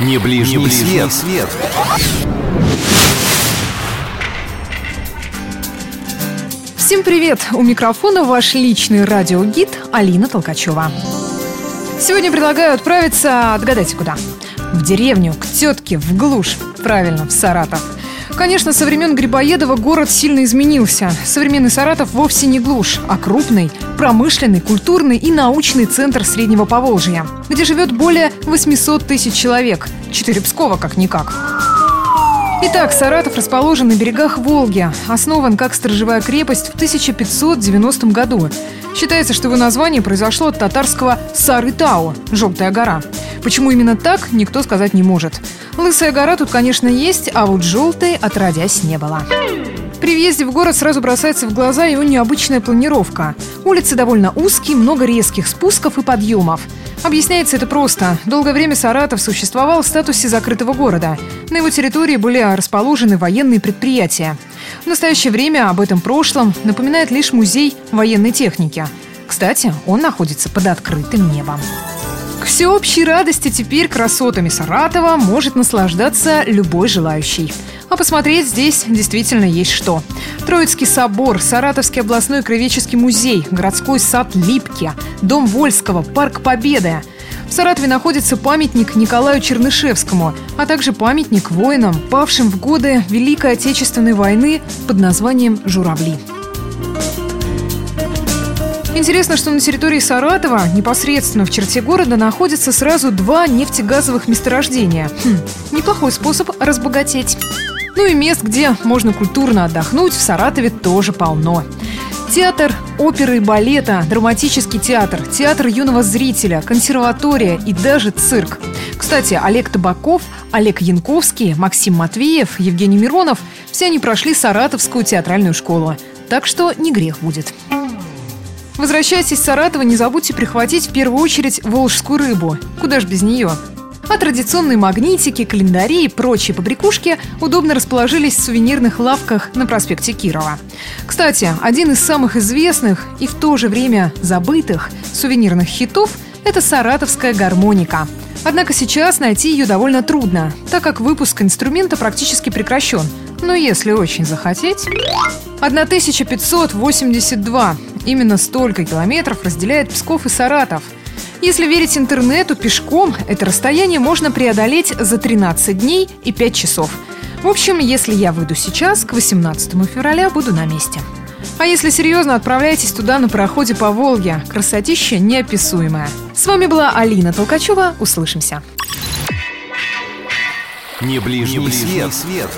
Не ближний, Не ближний свет. свет. Всем привет! У микрофона ваш личный радиогид Алина Толкачева. Сегодня предлагаю отправиться, отгадайте куда? В деревню, к тетке, в глушь. Правильно, в Саратов. Конечно, со времен Грибоедова город сильно изменился. Современный Саратов вовсе не глушь, а крупный, промышленный, культурный и научный центр Среднего Поволжья, где живет более 800 тысяч человек. Четыре Пскова как-никак. Итак, Саратов расположен на берегах Волги. Основан как сторожевая крепость в 1590 году. Считается, что его название произошло от татарского Сарытау – «желтая гора». Почему именно так, никто сказать не может. Лысая гора тут, конечно, есть, а вот желтой отродясь не было. При въезде в город сразу бросается в глаза его необычная планировка. Улицы довольно узкие, много резких спусков и подъемов. Объясняется это просто. Долгое время Саратов существовал в статусе закрытого города. На его территории были расположены военные предприятия. В настоящее время об этом прошлом напоминает лишь музей военной техники. Кстати, он находится под открытым небом. Всеобщей радости теперь красотами Саратова может наслаждаться любой желающий. А посмотреть здесь действительно есть что. Троицкий собор, Саратовский областной краеведческий музей, городской сад Липки, Дом Вольского, Парк Победы. В Саратове находится памятник Николаю Чернышевскому, а также памятник воинам, павшим в годы Великой Отечественной войны под названием «Журавли». Интересно, что на территории Саратова, непосредственно в черте города, находятся сразу два нефтегазовых месторождения. Хм, неплохой способ разбогатеть. Ну и мест, где можно культурно отдохнуть, в Саратове тоже полно. Театр оперы и балета, драматический театр, театр юного зрителя, консерватория и даже цирк. Кстати, Олег Табаков, Олег Янковский, Максим Матвеев, Евгений Миронов – все они прошли Саратовскую театральную школу. Так что не грех будет. Возвращаясь из Саратова, не забудьте прихватить в первую очередь волжскую рыбу. Куда ж без нее? А традиционные магнитики, календари и прочие побрякушки удобно расположились в сувенирных лавках на проспекте Кирова. Кстати, один из самых известных и в то же время забытых сувенирных хитов – это саратовская гармоника. Однако сейчас найти ее довольно трудно, так как выпуск инструмента практически прекращен. Но если очень захотеть... 1582. Именно столько километров разделяет Псков и Саратов. Если верить интернету, пешком это расстояние можно преодолеть за 13 дней и 5 часов. В общем, если я выйду сейчас, к 18 февраля буду на месте. А если серьезно, отправляйтесь туда на пароходе по Волге. Красотища неописуемая. С вами была Алина Толкачева. Услышимся. Не ближний, Не ближний свет. свет.